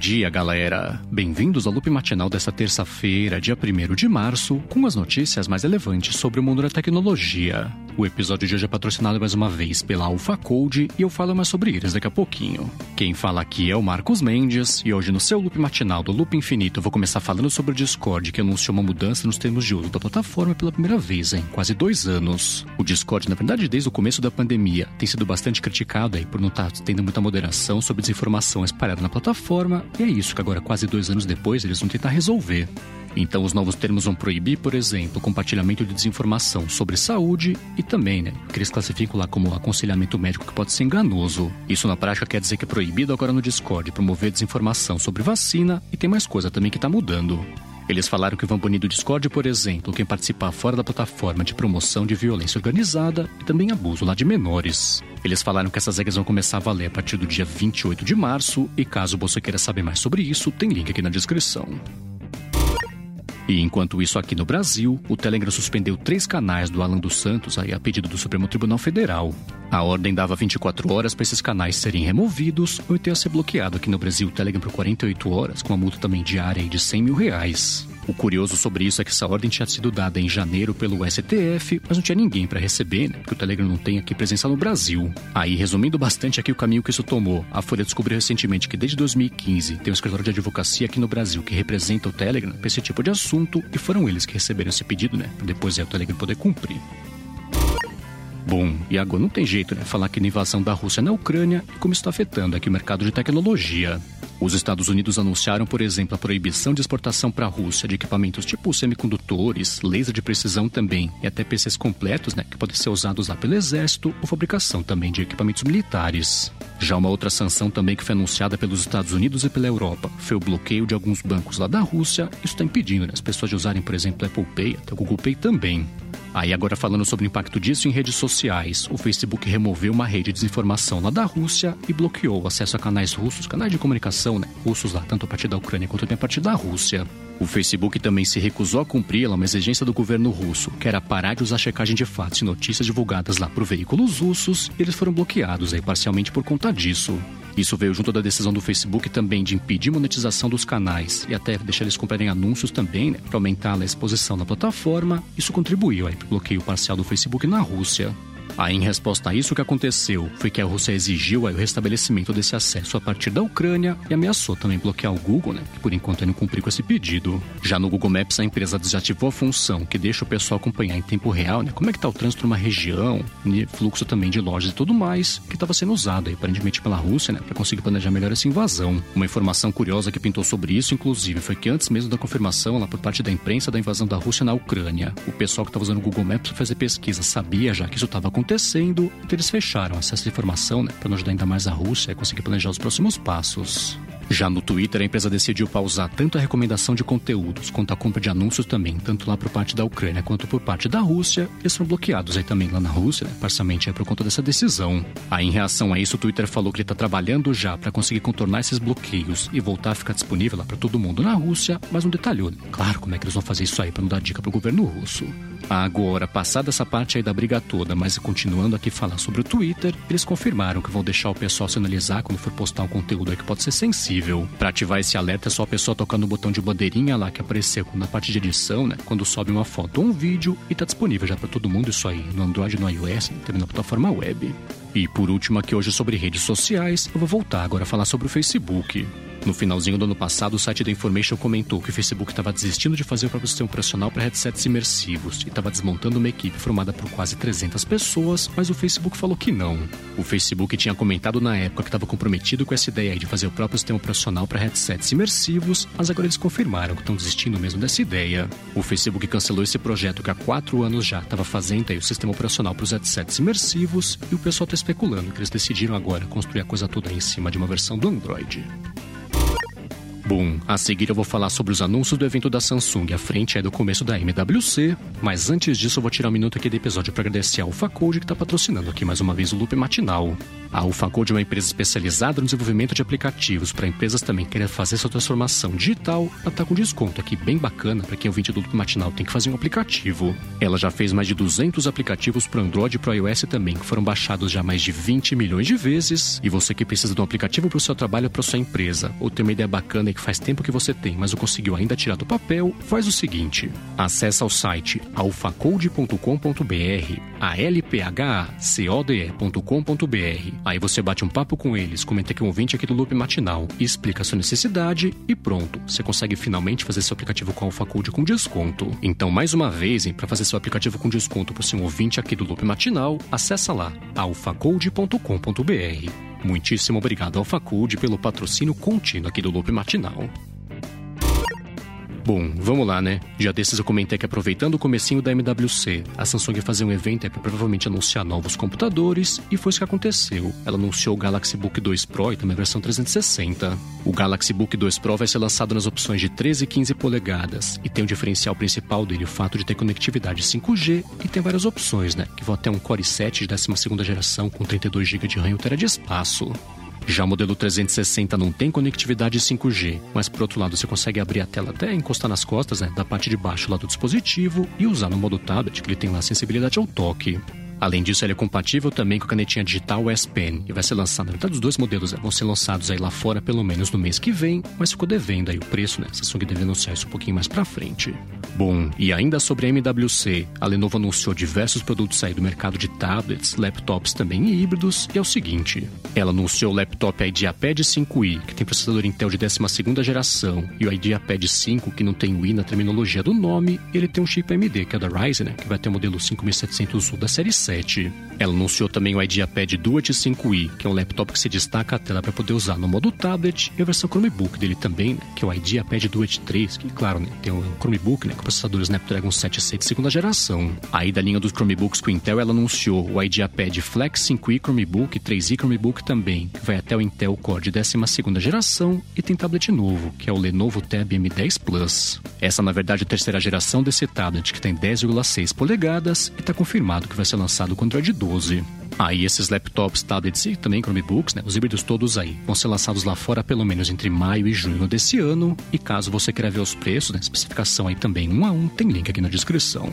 dia, galera! Bem-vindos ao loop matinal desta terça-feira, dia 1 de março, com as notícias mais relevantes sobre o mundo da tecnologia. O episódio de hoje é patrocinado mais uma vez pela Alpha Code e eu falo mais sobre eles daqui a pouquinho. Quem fala aqui é o Marcos Mendes e hoje no seu loop matinal do Loop Infinito eu vou começar falando sobre o Discord que anunciou uma mudança nos termos de uso da plataforma pela primeira vez em quase dois anos. O Discord, na verdade, desde o começo da pandemia, tem sido bastante criticado aí por não estar tá tendo muita moderação sobre desinformação espalhada na plataforma e é isso que agora, quase dois anos depois, eles vão tentar resolver. Então, os novos termos vão proibir, por exemplo, compartilhamento de desinformação sobre saúde e também, né, que eles classificam lá como aconselhamento médico que pode ser enganoso. Isso na prática quer dizer que é proibido agora no Discord promover desinformação sobre vacina e tem mais coisa também que está mudando. Eles falaram que vão banir do Discord, por exemplo, quem participar fora da plataforma de promoção de violência organizada e também abuso lá de menores. Eles falaram que essas regras vão começar a valer a partir do dia 28 de março e caso você queira saber mais sobre isso, tem link aqui na descrição. E enquanto isso aqui no Brasil, o Telegram suspendeu três canais do Alan dos Santos aí a pedido do Supremo Tribunal Federal. A ordem dava 24 horas para esses canais serem removidos ou então ser bloqueado aqui no Brasil o Telegram por 48 horas, com uma multa também diária de 100 mil reais. O curioso sobre isso é que essa ordem tinha sido dada em janeiro pelo STF, mas não tinha ninguém para receber, né? Porque o Telegram não tem aqui presença no Brasil. Aí, resumindo bastante aqui o caminho que isso tomou, a Folha descobriu recentemente que desde 2015 tem um escritório de advocacia aqui no Brasil que representa o Telegram para esse tipo de assunto e foram eles que receberam esse pedido, né? Para depois é o Telegram poder cumprir. Bom, e agora não tem jeito, né? Falar que na invasão da Rússia na Ucrânia e como está afetando aqui o mercado de tecnologia. Os Estados Unidos anunciaram, por exemplo, a proibição de exportação para a Rússia de equipamentos tipo semicondutores, laser de precisão também e até PCs completos, né, que podem ser usados lá pelo Exército ou fabricação também de equipamentos militares. Já uma outra sanção também que foi anunciada pelos Estados Unidos e pela Europa foi o bloqueio de alguns bancos lá da Rússia. Isso está impedindo né, as pessoas de usarem, por exemplo, Apple Pay, até o Google Pay também. Aí agora falando sobre o impacto disso em redes sociais, o Facebook removeu uma rede de desinformação lá da Rússia e bloqueou o acesso a canais russos, canais de comunicação, né, russos lá, tanto a partir da Ucrânia quanto também a partir da Rússia. O Facebook também se recusou a cumprir uma exigência do governo russo, que era parar de usar checagem de fatos e notícias divulgadas lá por veículos russos, e eles foram bloqueados aí parcialmente por conta disso. Isso veio junto da decisão do Facebook também de impedir monetização dos canais e até deixar eles comprarem anúncios também, né, para aumentar a exposição na plataforma. Isso contribuiu para o bloqueio parcial do Facebook na Rússia. Aí, em resposta a isso, o que aconteceu foi que a Rússia exigiu o restabelecimento desse acesso a partir da Ucrânia e ameaçou também bloquear o Google, né, que por enquanto não cumpriu com esse pedido. Já no Google Maps, a empresa desativou a função que deixa o pessoal acompanhar em tempo real né, como é que está o trânsito numa região, fluxo também de lojas e tudo mais, que estava sendo usado aí, aparentemente pela Rússia né, para conseguir planejar melhor essa invasão. Uma informação curiosa que pintou sobre isso, inclusive, foi que antes mesmo da confirmação lá por parte da imprensa da invasão da Rússia na Ucrânia, o pessoal que estava usando o Google Maps para fazer pesquisa sabia já que isso estava acontecendo acontecendo, então eles fecharam acesso à informação, né, para não ajudar ainda mais a Rússia a conseguir planejar os próximos passos. Já no Twitter, a empresa decidiu pausar tanto a recomendação de conteúdos quanto a compra de anúncios também, tanto lá por parte da Ucrânia quanto por parte da Rússia. Eles foram bloqueados aí também lá na Rússia, né? parcialmente é por conta dessa decisão. Aí, em reação a isso, o Twitter falou que ele está trabalhando já para conseguir contornar esses bloqueios e voltar a ficar disponível lá para todo mundo na Rússia, mas não detalhou, claro, como é que eles vão fazer isso aí para não dar dica para o governo russo. Agora, passada essa parte aí da briga toda, mas continuando aqui falar sobre o Twitter, eles confirmaram que vão deixar o pessoal se analisar quando for postar um conteúdo aí que pode ser sensível. Para ativar esse alerta é só a pessoa tocar no botão de bandeirinha lá que apareceu na parte de edição, né? Quando sobe uma foto ou um vídeo e tá disponível já para todo mundo isso aí no Android, no iOS, também na plataforma web. E por último aqui hoje sobre redes sociais, eu vou voltar agora a falar sobre o Facebook. No finalzinho do ano passado, o site da Information comentou que o Facebook estava desistindo de fazer o próprio sistema operacional para headsets imersivos e estava desmontando uma equipe formada por quase 300 pessoas, mas o Facebook falou que não. O Facebook tinha comentado na época que estava comprometido com essa ideia de fazer o próprio sistema operacional para headsets imersivos, mas agora eles confirmaram que estão desistindo mesmo dessa ideia. O Facebook cancelou esse projeto que há quatro anos já estava fazendo aí o sistema operacional para os headsets imersivos e o pessoal está especulando que eles decidiram agora construir a coisa toda em cima de uma versão do Android. Bom, a seguir eu vou falar sobre os anúncios do evento da Samsung. A frente é do começo da MWC, mas antes disso eu vou tirar um minuto aqui do episódio para agradecer a AlphaCode que está patrocinando aqui mais uma vez o Loop Matinal. A AlphaCode é uma empresa especializada no desenvolvimento de aplicativos para empresas também que querem fazer sua transformação digital. Ela está com desconto aqui bem bacana para quem é ouvinte do Loop Matinal tem que fazer um aplicativo. Ela já fez mais de 200 aplicativos para Android e para iOS também, que foram baixados já mais de 20 milhões de vezes. E você que precisa de um aplicativo para o seu trabalho para sua empresa, ou tem uma ideia bacana e que faz tempo que você tem, mas não conseguiu ainda tirar do papel, faz o seguinte: acessa o site alfacode.com.br, alphacode.com.br. Aí você bate um papo com eles, comenta que um ouvinte aqui do Loop Matinal, explica a sua necessidade e pronto, você consegue finalmente fazer seu aplicativo com AlphaCode com desconto. Então, mais uma vez, para fazer seu aplicativo com desconto para ser um ouvinte aqui do Loop Matinal, acessa lá alfacode.com.br. Muitíssimo obrigado ao Faculdade pelo patrocínio contínuo aqui do Loop Matinal. Bom, vamos lá, né? Já desses eu comentei que aproveitando o comecinho da MWC, a Samsung ia fazer um evento para provavelmente anunciar novos computadores, e foi isso que aconteceu. Ela anunciou o Galaxy Book 2 Pro e também a versão 360. O Galaxy Book 2 Pro vai ser lançado nas opções de 13 e 15 polegadas, e tem o diferencial principal dele o fato de ter conectividade 5G, e tem várias opções, né? Que vão até um Core i7 de 12 geração com 32 GB de RAM e 1 TB de espaço. Já o modelo 360 não tem conectividade 5G, mas por outro lado você consegue abrir a tela até encostar nas costas né, da parte de baixo lá do dispositivo e usar no modo tablet, que ele tem lá sensibilidade ao toque. Além disso, ele é compatível também com a canetinha digital S Pen e vai ser lançado, na verdade, os dois modelos né, vão ser lançados aí lá fora pelo menos no mês que vem, mas ficou devendo aí o preço, né? Samsung deve anunciar isso um pouquinho mais pra frente. Bom, e ainda sobre a MWC, a Lenovo anunciou diversos produtos aí do mercado de tablets, laptops também e híbridos, e é o seguinte, ela anunciou o laptop IdeaPad 5i, que tem processador Intel de 12ª geração, e o IdeaPad 5, que não tem o i na terminologia do nome, ele tem um chip AMD, que é da Ryzen, né, que vai ter o modelo 5700U da série 7. Ela anunciou também o IdeaPad Duet 5i, que é um laptop que se destaca a tela para poder usar no modo tablet, e a versão Chromebook dele também, né, que é o IdeaPad Duet 3, que claro, né, tem o Chromebook, né, com processador Snapdragon 7 de segunda geração. Aí da linha dos Chromebooks com Intel, ela anunciou o IdeaPad Flex 5i Chromebook, 3i Chromebook também, que vai até o Intel Core de 12 geração, e tem tablet novo, que é o Lenovo Tab M10 Plus. Essa, na verdade, é a terceira geração desse tablet, que tem 10,6 polegadas, e está confirmado que vai ser lançado lançado com Android 12. Aí ah, esses laptops, tablets e também Chromebooks, né, os híbridos todos aí, vão ser lançados lá fora pelo menos entre maio e junho desse ano. E caso você queira ver os preços, né, especificação aí também um a um, tem link aqui na descrição.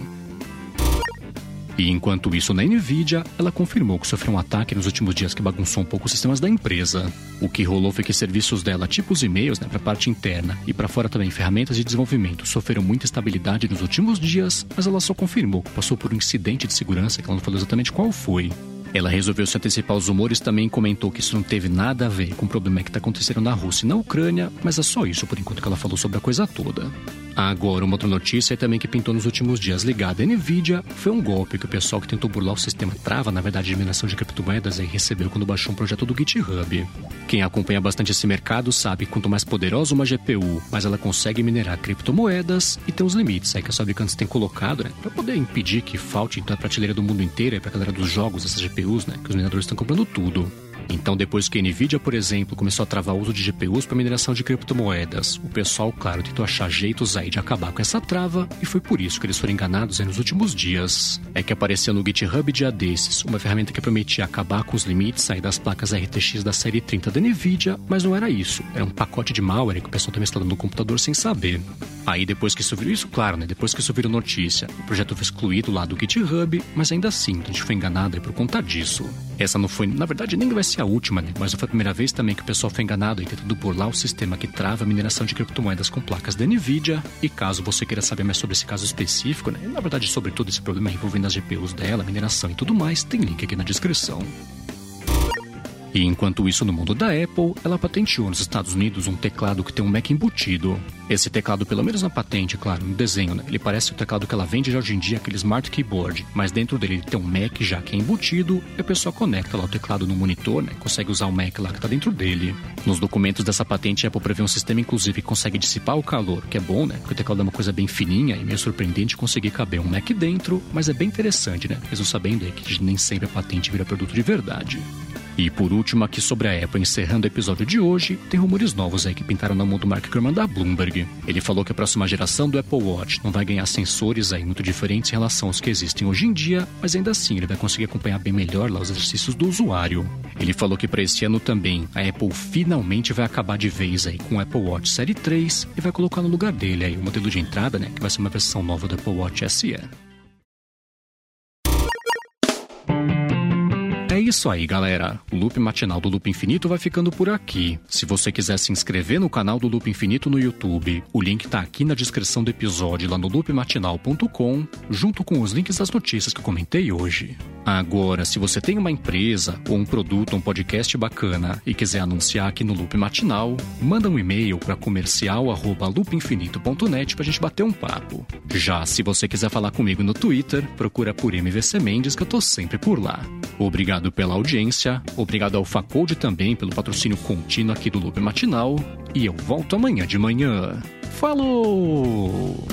E enquanto isso, na Nvidia, ela confirmou que sofreu um ataque nos últimos dias que bagunçou um pouco os sistemas da empresa. O que rolou foi que serviços dela, tipo os e-mails, né, para a parte interna e para fora também ferramentas de desenvolvimento, sofreram muita estabilidade nos últimos dias, mas ela só confirmou que passou por um incidente de segurança que ela não falou exatamente qual foi. Ela resolveu se antecipar aos rumores também comentou que isso não teve nada a ver com o problema que está acontecendo na Rússia e na Ucrânia, mas é só isso por enquanto que ela falou sobre a coisa toda. Agora, uma outra notícia também que pintou nos últimos dias ligada à Nvidia foi um golpe que o pessoal que tentou burlar o sistema trava, na verdade, de mineração de criptomoedas, aí recebeu quando baixou um projeto do GitHub. Quem acompanha bastante esse mercado sabe que quanto mais poderosa uma GPU, mais ela consegue minerar criptomoedas e tem os limites aí que as fabricantes têm colocado, né, para poder impedir que falte então a prateleira do mundo inteiro para a galera dos jogos essas GPUs, né, que os mineradores estão comprando tudo. Então, depois que a Nvidia, por exemplo, começou a travar o uso de GPUs para mineração de criptomoedas, o pessoal, claro, tentou achar jeitos aí de acabar com essa trava e foi por isso que eles foram enganados nos últimos dias. É que apareceu no GitHub dia desses uma ferramenta que prometia acabar com os limites aí das placas RTX da série 30 da Nvidia, mas não era isso. Era um pacote de malware que o pessoal estava instalando no computador sem saber. Aí depois que isso virou isso, claro, né? Depois que isso virou notícia, o projeto foi excluído lá do GitHub, mas ainda assim, a gente foi enganado por conta disso. Essa não foi, na verdade, nem vai ser a última, né? Mas foi a primeira vez também que o pessoal foi enganado e tentando burlar o sistema que trava a mineração de criptomoedas com placas da Nvidia. E caso você queira saber mais sobre esse caso específico, né? Na verdade, sobre todo esse problema envolvendo as GPUs dela, mineração e tudo mais, tem link aqui na descrição. E enquanto isso, no mundo da Apple, ela patenteou nos Estados Unidos um teclado que tem um Mac embutido. Esse teclado, pelo menos na patente, claro, no desenho, né? Ele parece o teclado que ela vende já hoje em dia, aquele Smart Keyboard, mas dentro dele ele tem um Mac já que é embutido, e a pessoa conecta lá o teclado no monitor, né? Consegue usar o Mac lá que tá dentro dele. Nos documentos dessa patente, a Apple prevê um sistema, inclusive, que consegue dissipar o calor, que é bom, né? Porque o teclado é uma coisa bem fininha e meio surpreendente conseguir caber um Mac dentro, mas é bem interessante, né? Mesmo sabendo aí que nem sempre a patente vira produto de verdade. E por último, aqui sobre a Apple, encerrando o episódio de hoje, tem rumores novos aí que pintaram na mão do Mark Gurman da Bloomberg. Ele falou que a próxima geração do Apple Watch não vai ganhar sensores aí muito diferentes em relação aos que existem hoje em dia, mas ainda assim ele vai conseguir acompanhar bem melhor lá os exercícios do usuário. Ele falou que para esse ano também a Apple finalmente vai acabar de vez aí com o Apple Watch Série 3 e vai colocar no lugar dele aí o modelo de entrada, né, que vai ser uma versão nova do Apple Watch SE. Isso aí, galera. O Loop Matinal do Loop Infinito vai ficando por aqui. Se você quiser se inscrever no canal do Loop Infinito no YouTube, o link tá aqui na descrição do episódio lá no loopmatinal.com, junto com os links das notícias que eu comentei hoje. Agora, se você tem uma empresa ou um produto, um podcast bacana e quiser anunciar aqui no Loop Matinal, manda um e-mail para comercial@loopinfinito.net pra gente bater um papo. Já se você quiser falar comigo no Twitter, procura por MVC Mendes que eu tô sempre por lá. Obrigado pela audiência, obrigado ao Facode também pelo patrocínio contínuo aqui do Loop Matinal, e eu volto amanhã de manhã. Falou!